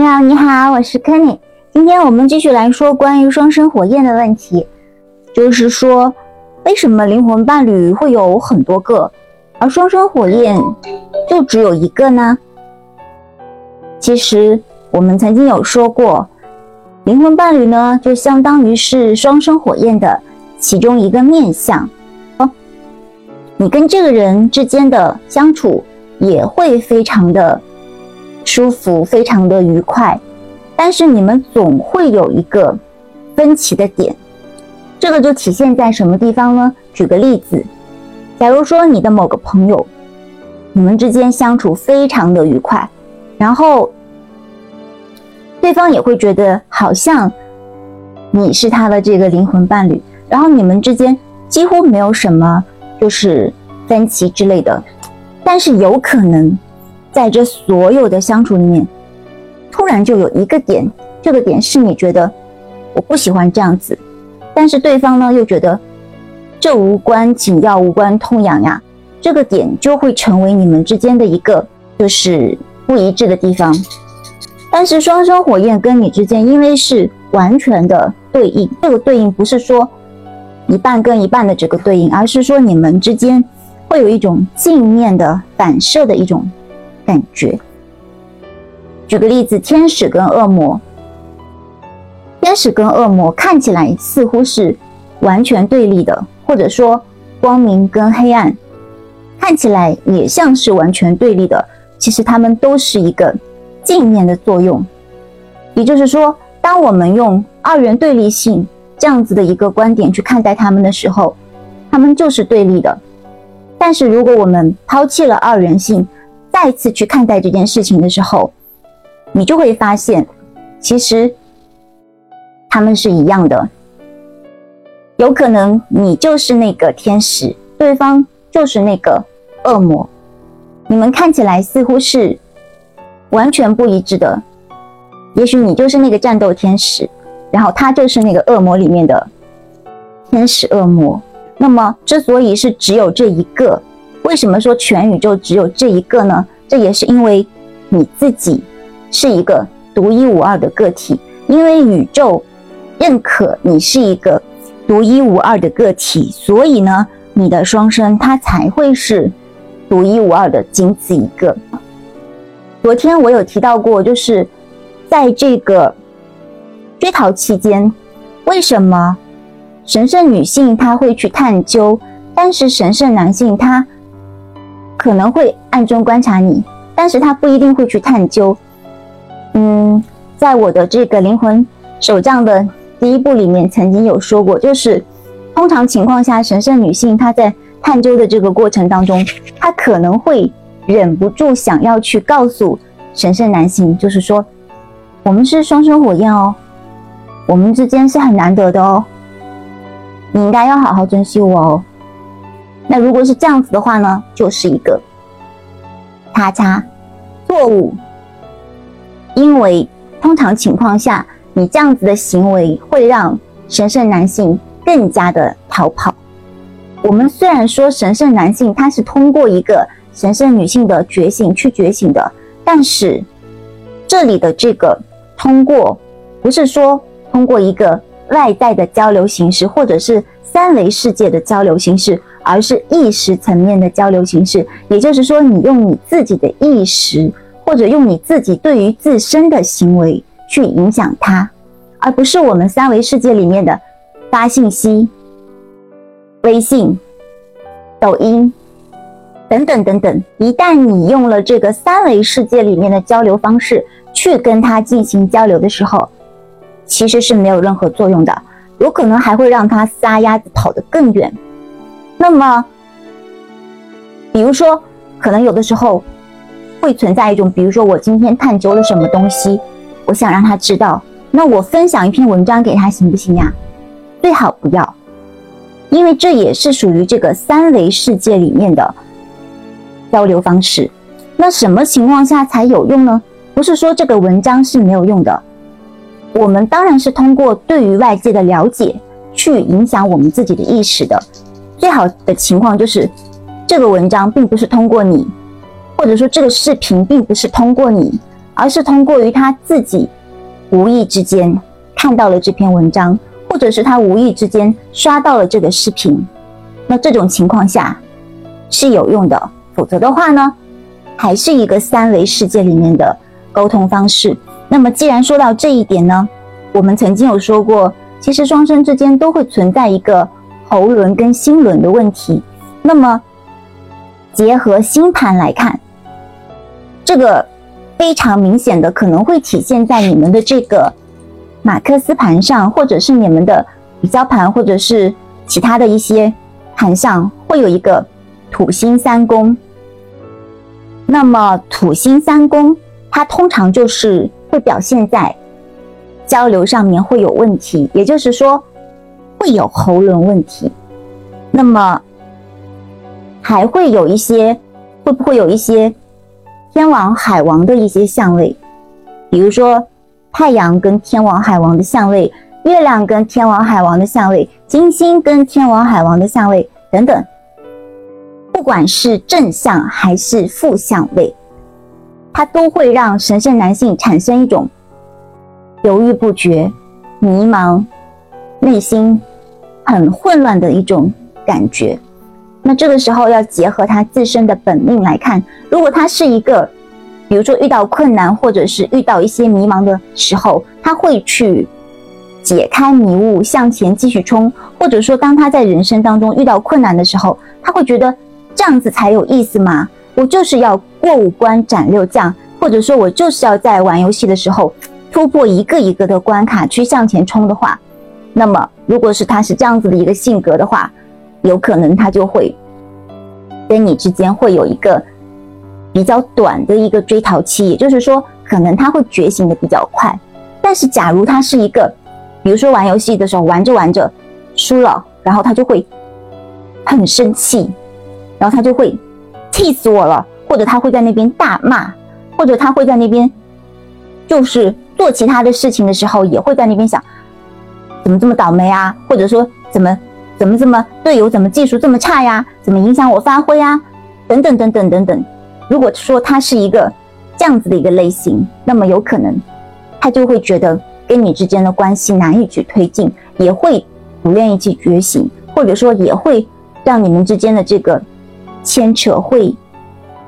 友你好，我是 Kenny。今天我们继续来说关于双生火焰的问题，就是说为什么灵魂伴侣会有很多个，而双生火焰就只有一个呢？其实我们曾经有说过，灵魂伴侣呢就相当于是双生火焰的其中一个面相。哦，你跟这个人之间的相处也会非常的。舒服，非常的愉快，但是你们总会有一个分歧的点，这个就体现在什么地方呢？举个例子，假如说你的某个朋友，你们之间相处非常的愉快，然后对方也会觉得好像你是他的这个灵魂伴侣，然后你们之间几乎没有什么就是分歧之类的，但是有可能。在这所有的相处里面，突然就有一个点，这个点是你觉得我不喜欢这样子，但是对方呢又觉得这无关紧要、无关痛痒呀，这个点就会成为你们之间的一个就是不一致的地方。但是双生火焰跟你之间因为是完全的对应，这个对应不是说一半跟一半的这个对应，而是说你们之间会有一种镜面的反射的一种。感觉，举个例子，天使跟恶魔，天使跟恶魔看起来似乎是完全对立的，或者说光明跟黑暗看起来也像是完全对立的。其实他们都是一个镜面的作用，也就是说，当我们用二元对立性这样子的一个观点去看待他们的时候，他们就是对立的。但是如果我们抛弃了二元性，再次去看待这件事情的时候，你就会发现，其实他们是一样的。有可能你就是那个天使，对方就是那个恶魔，你们看起来似乎是完全不一致的。也许你就是那个战斗天使，然后他就是那个恶魔里面的天使恶魔。那么，之所以是只有这一个。为什么说全宇宙只有这一个呢？这也是因为你自己是一个独一无二的个体，因为宇宙认可你是一个独一无二的个体，所以呢，你的双生它才会是独一无二的，仅此一个。昨天我有提到过，就是在这个追逃期间，为什么神圣女性她会去探究，但是神圣男性他。可能会暗中观察你，但是他不一定会去探究。嗯，在我的这个灵魂手账的第一部里面，曾经有说过，就是通常情况下，神圣女性她在探究的这个过程当中，她可能会忍不住想要去告诉神圣男性，就是说，我们是双生火焰哦，我们之间是很难得的哦，你应该要好好珍惜我哦。那如果是这样子的话呢，就是一个叉叉错误，因为通常情况下，你这样子的行为会让神圣男性更加的逃跑。我们虽然说神圣男性他是通过一个神圣女性的觉醒去觉醒的，但是这里的这个通过不是说通过一个外在的交流形式，或者是三维世界的交流形式。而是意识层面的交流形式，也就是说，你用你自己的意识，或者用你自己对于自身的行为去影响他，而不是我们三维世界里面的发信息、微信、抖音等等等等。一旦你用了这个三维世界里面的交流方式去跟他进行交流的时候，其实是没有任何作用的，有可能还会让他撒丫子跑得更远。那么，比如说，可能有的时候会存在一种，比如说我今天探究了什么东西，我想让他知道，那我分享一篇文章给他行不行呀？最好不要，因为这也是属于这个三维世界里面的交流方式。那什么情况下才有用呢？不是说这个文章是没有用的，我们当然是通过对于外界的了解去影响我们自己的意识的。最好的情况就是，这个文章并不是通过你，或者说这个视频并不是通过你，而是通过于他自己无意之间看到了这篇文章，或者是他无意之间刷到了这个视频。那这种情况下是有用的，否则的话呢，还是一个三维世界里面的沟通方式。那么既然说到这一点呢，我们曾经有说过，其实双生之间都会存在一个喉轮跟心轮的问题。那么结合星盘来看，这个。非常明显的可能会体现在你们的这个马克思盘上，或者是你们的比较盘，或者是其他的一些盘上，会有一个土星三宫。那么土星三宫，它通常就是会表现在交流上面会有问题，也就是说会有喉咙问题。那么还会有一些，会不会有一些？天王、海王的一些相位，比如说太阳跟天王、海王的相位，月亮跟天王、海王的相位，金星跟天王、海王的相位等等，不管是正向还是负相位，它都会让神圣男性产生一种犹豫不决、迷茫、内心很混乱的一种感觉。那这个时候要结合他自身的本命来看，如果他是一个，比如说遇到困难或者是遇到一些迷茫的时候，他会去解开迷雾，向前继续冲；或者说当他在人生当中遇到困难的时候，他会觉得这样子才有意思吗？我就是要过五关斩六将，或者说我就是要在玩游戏的时候突破一个一个的关卡去向前冲的话，那么如果是他是这样子的一个性格的话。有可能他就会跟你之间会有一个比较短的一个追逃期，也就是说，可能他会觉醒的比较快。但是，假如他是一个，比如说玩游戏的时候玩着玩着输了，然后他就会很生气，然后他就会气死我了，或者他会在那边大骂，或者他会在那边就是做其他的事情的时候，也会在那边想怎么这么倒霉啊，或者说怎么。怎么怎么队友怎么技术这么差呀？怎么影响我发挥啊？等等等等等等。如果说他是一个这样子的一个类型，那么有可能他就会觉得跟你之间的关系难以去推进，也会不愿意去觉醒，或者说也会让你们之间的这个牵扯会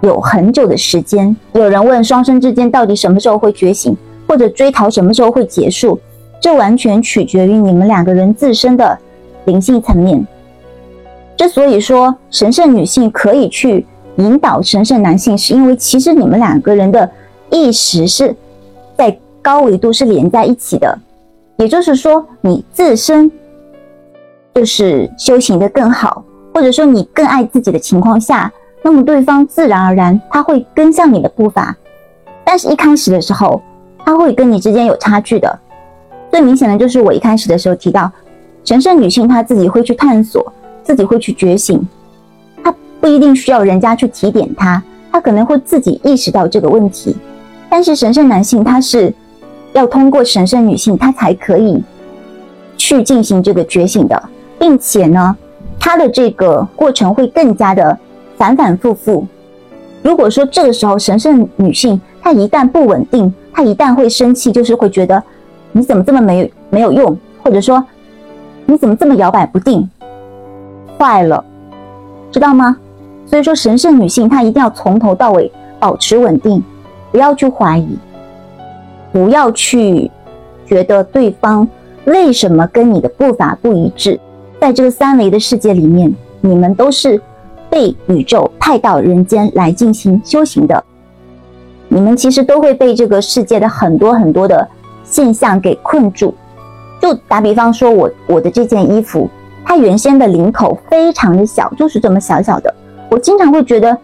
有很久的时间。有人问双生之间到底什么时候会觉醒，或者追逃什么时候会结束？这完全取决于你们两个人自身的。灵性层面，之所以说神圣女性可以去引导神圣男性，是因为其实你们两个人的意识是在高维度是连在一起的。也就是说，你自身就是修行的更好，或者说你更爱自己的情况下，那么对方自然而然他会跟上你的步伐。但是，一开始的时候，他会跟你之间有差距的。最明显的就是我一开始的时候提到。神圣女性她自己会去探索，自己会去觉醒，她不一定需要人家去提点她，她可能会自己意识到这个问题。但是神圣男性他是要通过神圣女性，他才可以去进行这个觉醒的，并且呢，他的这个过程会更加的反反复复。如果说这个时候神圣女性她一旦不稳定，她一旦会生气，就是会觉得你怎么这么没没有用，或者说。你怎么这么摇摆不定？坏了，知道吗？所以说，神圣女性她一定要从头到尾保持稳定，不要去怀疑，不要去觉得对方为什么跟你的步伐不一致。在这个三维的世界里面，你们都是被宇宙派到人间来进行修行的，你们其实都会被这个世界的很多很多的现象给困住。就打比方说，我我的这件衣服，它原先的领口非常的小，就是这么小小的。我经常会觉得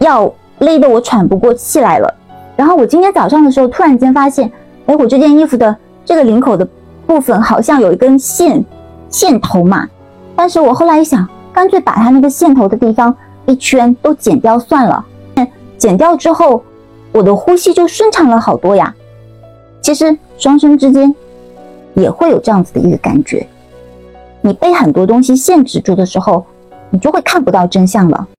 要勒得我喘不过气来了。然后我今天早上的时候，突然间发现，哎，我这件衣服的这个领口的部分好像有一根线线头嘛。但是我后来一想，干脆把它那个线头的地方一圈都剪掉算了。剪掉之后，我的呼吸就顺畅了好多呀。其实双生之间。也会有这样子的一个感觉，你被很多东西限制住的时候，你就会看不到真相了。